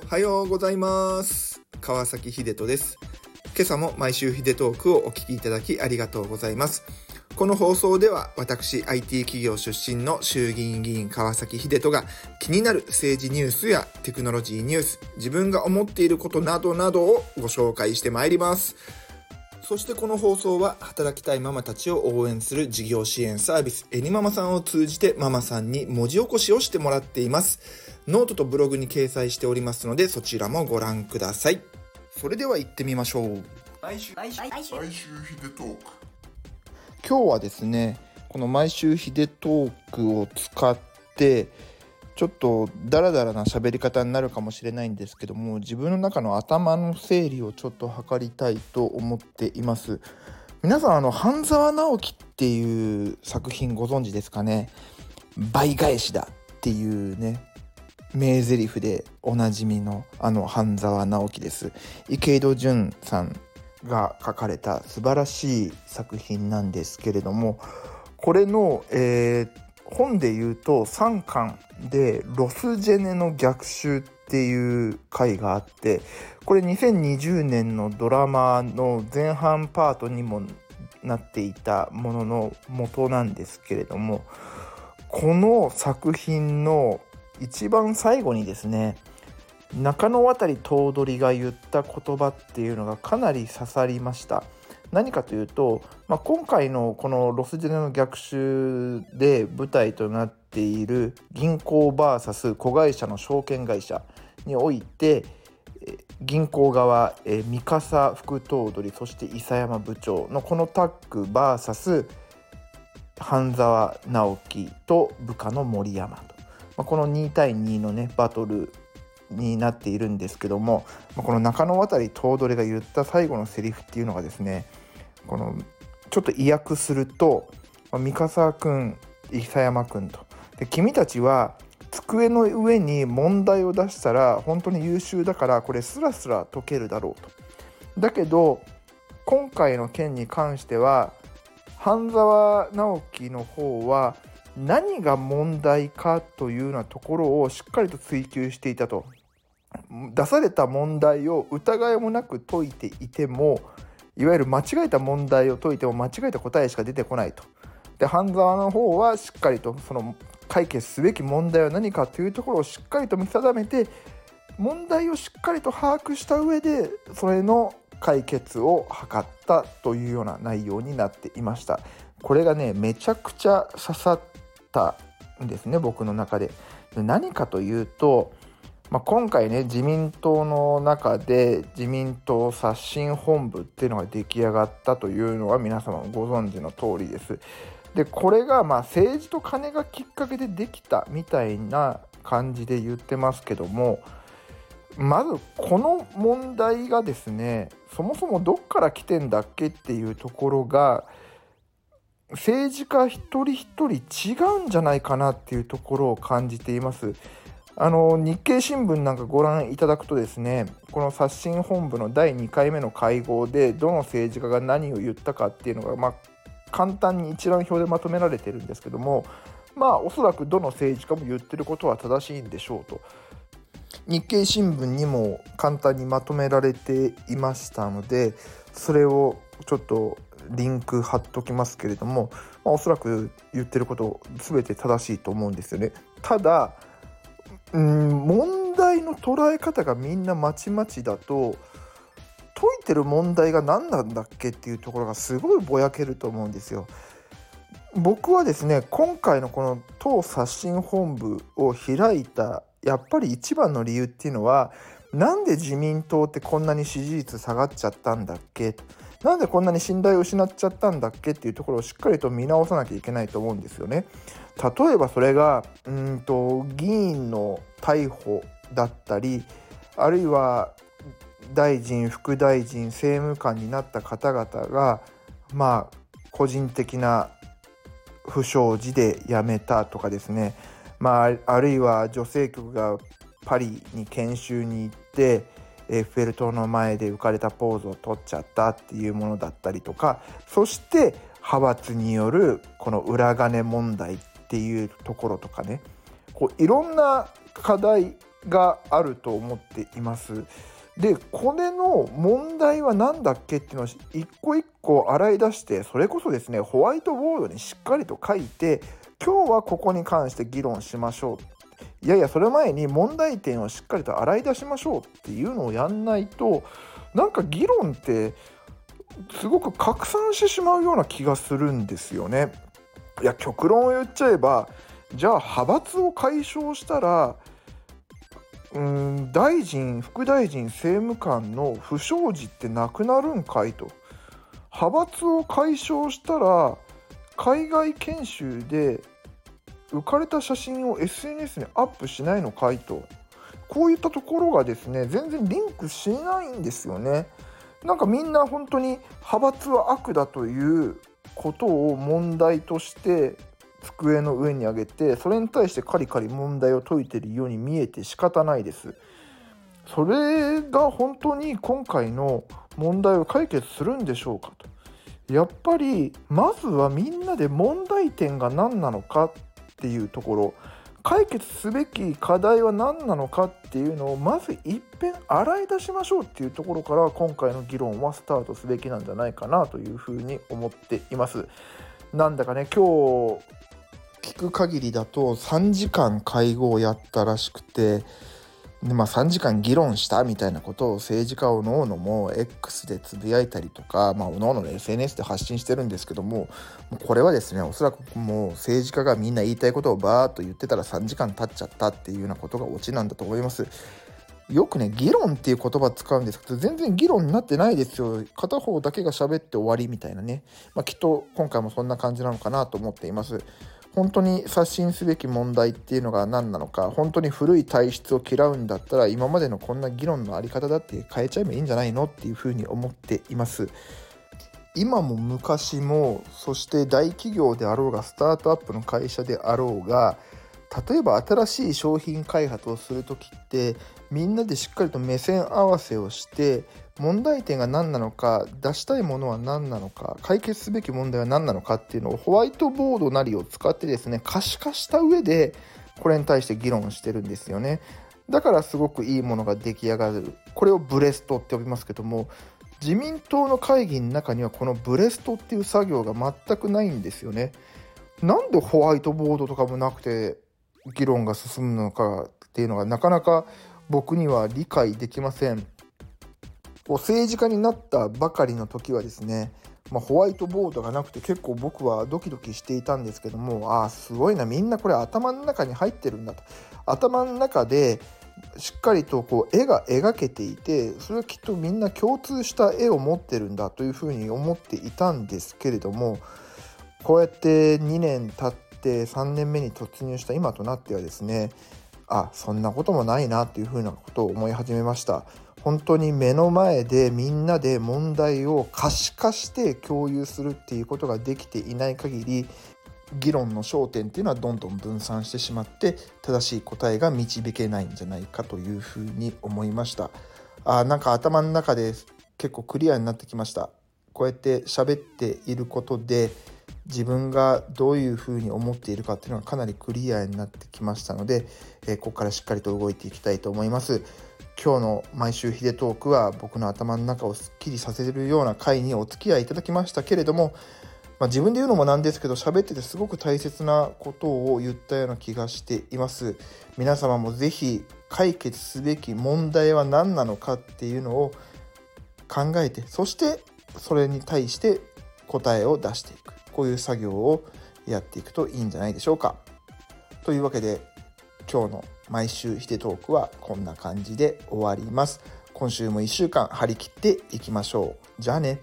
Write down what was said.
おはようございます。川崎秀人です。今朝も毎週秀トークをお聞きいただきありがとうございます。この放送では私 IT 企業出身の衆議院議員川崎秀人が気になる政治ニュースやテクノロジーニュース自分が思っていることなどなどをご紹介してまいります。そしてこの放送は働きたいママたちを応援する事業支援サービスエニママさんを通じてママさんに文字起こしをしてもらっています。ノートとブログに掲載しておりますのでそちらもご覧ください。それでは行ってみましょう。毎週毎週毎週毎週ヒデトーク。今日はですねこの毎週ヒデトークを使ってちょっとダラダラな喋り方になるかもしれないんですけども自分の中の頭の整理をちょっと図りたいと思っています。皆さんあの半沢直樹っていう作品ご存知ですかね？倍返しだっていうね名台詞でおなじみのあの半沢直樹です。池井戸潤さんが書かれた素晴らしい作品なんですけれどもこれの、えー本で言うと3巻で「ロスジェネの逆襲」っていう回があってこれ2020年のドラマの前半パートにもなっていたものの元なんですけれどもこの作品の一番最後にですね中野渡頭取が言った言葉っていうのがかなり刺さりました。何かというと、まあ、今回のこのロスジェネの逆襲で舞台となっている銀行 VS 子会社の証券会社において銀行側三笠副頭取そして諫山部長のこのタッグ VS 半沢直樹と部下の森山と、まあ、この2対2のねバトルになっているんですけどもこの中野渡頭取が言った最後のセリフっていうのがですねこのちょっと意訳すると三笠君諫山君と。で君たちは机の上に問題を出したら本当に優秀だからこれスラスラ解けるだろうと。だけど今回の件に関しては半沢直樹の方は何が問題かというようなところをしっかりと追求していたと。出された問題を疑いもなく解いていてもいわゆる間違えた問題を解いても間違えた答えしか出てこないと。で半沢の方はしっかりとその解決すべき問題は何かというところをしっかりと見定めて問題をしっかりと把握した上でそれの解決を図ったというような内容になっていましたこれがねめちゃくちゃ刺さったんですね僕の中で何かというとまあ、今回ね自民党の中で自民党刷新本部っていうのが出来上がったというのは皆様ご存知の通りです。でこれがまあ政治と金がきっかけでできたみたいな感じで言ってますけどもまずこの問題がですねそもそもどっから来てんだっけっていうところが政治家一人一人違うんじゃないかなっていうところを感じています。あの日経新聞なんかご覧いただくとですねこの刷新本部の第2回目の会合でどの政治家が何を言ったかっていうのが、まあ、簡単に一覧表でまとめられてるんですけどもまあおそらくどの政治家も言ってることは正しいんでしょうと日経新聞にも簡単にまとめられていましたのでそれをちょっとリンク貼っときますけれども、まあ、おそらく言ってること全て正しいと思うんですよね。ただうん問題の捉え方がみんなまちまちだと解いてる問題が何なんだっけっていうところがすごいぼやけると思うんですよ。僕はですね今回のこの党刷新本部を開いたやっぱり一番の理由っていうのはなんで自民党ってこんなに支持率下がっちゃったんだっけ？なんでこんなに信頼を失っちゃったんだっけっていうところをしっかりと見直さなきゃいけないと思うんですよね。例えばそれがうんと議員の逮捕だったりあるいは大臣副大臣政務官になった方々がまあ個人的な不祥事で辞めたとかですね、まあ、あるいは女性局がパリに研修に行ってエッフェル塔の前で浮かれたポーズを取っちゃったっていうものだったりとかそして派閥によるこの裏金問題っていうところとかねこういろんな課題があると思っています。でこれの問題は何だっけっていうのを一個一個洗い出してそれこそですねホワイトボードにしっかりと書いて今日はここに関して議論しましょういやいやそれ前に問題点をしっかりと洗い出しましょうっていうのをやんないとなんか議論ってすごく拡散してしまうような気がするんですよね。いや極論を言っちゃえばじゃあ派閥を解消したらうん大臣副大臣政務官の不祥事ってなくなるんかいと派閥を解消したら海外研修で浮かれた写真を SNS にアップしないのかいとこういったところがですね全然リンクしないんですよねなんかみんな本当に派閥は悪だということを問題として机の上に上げてそれに対してカリカリ問題を解いてるように見えて仕方ないです。それが本当に今回の問題を解決するんでしょうかと。やっぱりまずはみんなで問題点が何なのかっていうところ解決すべき課題は何なのかっていうのをまず一遍洗い出しましょうっていうところから今回の議論はスタートすべきなんじゃないかなというふうに思っています。なんだかね今日聞く限りだと3時間会合をやったらしくてで、まあ、3時間議論したみたいなことを政治家おのおのも X でつぶやいたりとか、まあ、おのおのの SNS で発信してるんですけどもこれはですねおそらくもう政治家がみんな言いたいことをバーッと言ってたら3時間経っちゃったっていうようなことがオチなんだと思います。よくね議論っていう言葉使うんですけど全然議論になってないですよ。片方だけが喋って終わりみたいなね、まあ、きっと今回もそんな感じなのかなと思っています。本当に刷新すべき問題っていうのが何なのか本当に古い体質を嫌うんだったら今までのこんな議論の在り方だって変えちゃえばいいんじゃないのっていうふうに思っています。今も昔もそして大企業であろうがスタートアップの会社であろうが例えば新しい商品開発をする時ってみんなでしっかりと目線合わせをして問題点が何なのか出したいものは何なのか解決すべき問題は何なのかっていうのをホワイトボードなりを使ってですね可視化した上でこれに対して議論してるんですよね。だからすごくいいものが出来上がる。これをブレストって呼びますけども自民党の会議の中にはこのブレストっていう作業が全くないんですよね。なんでホワイトボードとかもなくて議論が進むのかっていうのがなかなか僕には理解できません。こう政治家になったばかりの時はですね、まあ、ホワイトボードがなくて結構僕はドキドキしていたんですけどもああすごいなみんなこれ頭の中に入ってるんだと。頭の中でしっかりとこう絵が描けていてそれはきっとみんな共通した絵を持ってるんだというふうに思っていたんですけれどもこうやって2年経って3年目に突入した今となってはですねあそんなこともないなっていうふうなことを思い始めました。本当に目の前でみんなで問題を可視化して共有するっていうことができていない限り議論の焦点っていうのはどんどん分散してしまって正しい答えが導けないんじゃないかというふうに思いましたあなんか頭の中で結構クリアになってきましたこうやって喋っていることで自分がどういうふうに思っているかっていうのがかなりクリアになってきましたので、えここからしっかりと動いていきたいと思います。今日の毎週ヒデトークは僕の頭の中をすっきりさせるような回にお付き合いいただきましたけれども、まあ、自分で言うのもなんですけど喋っててすごく大切なことを言ったような気がしています皆様も是非解決すべき問題は何なのかっていうのを考えてそしてそれに対して答えを出していくこういう作業をやっていくといいんじゃないでしょうかというわけで今日の毎週ヒデトークはこんな感じで終わります。今週も1週間張り切っていきましょう。じゃあね。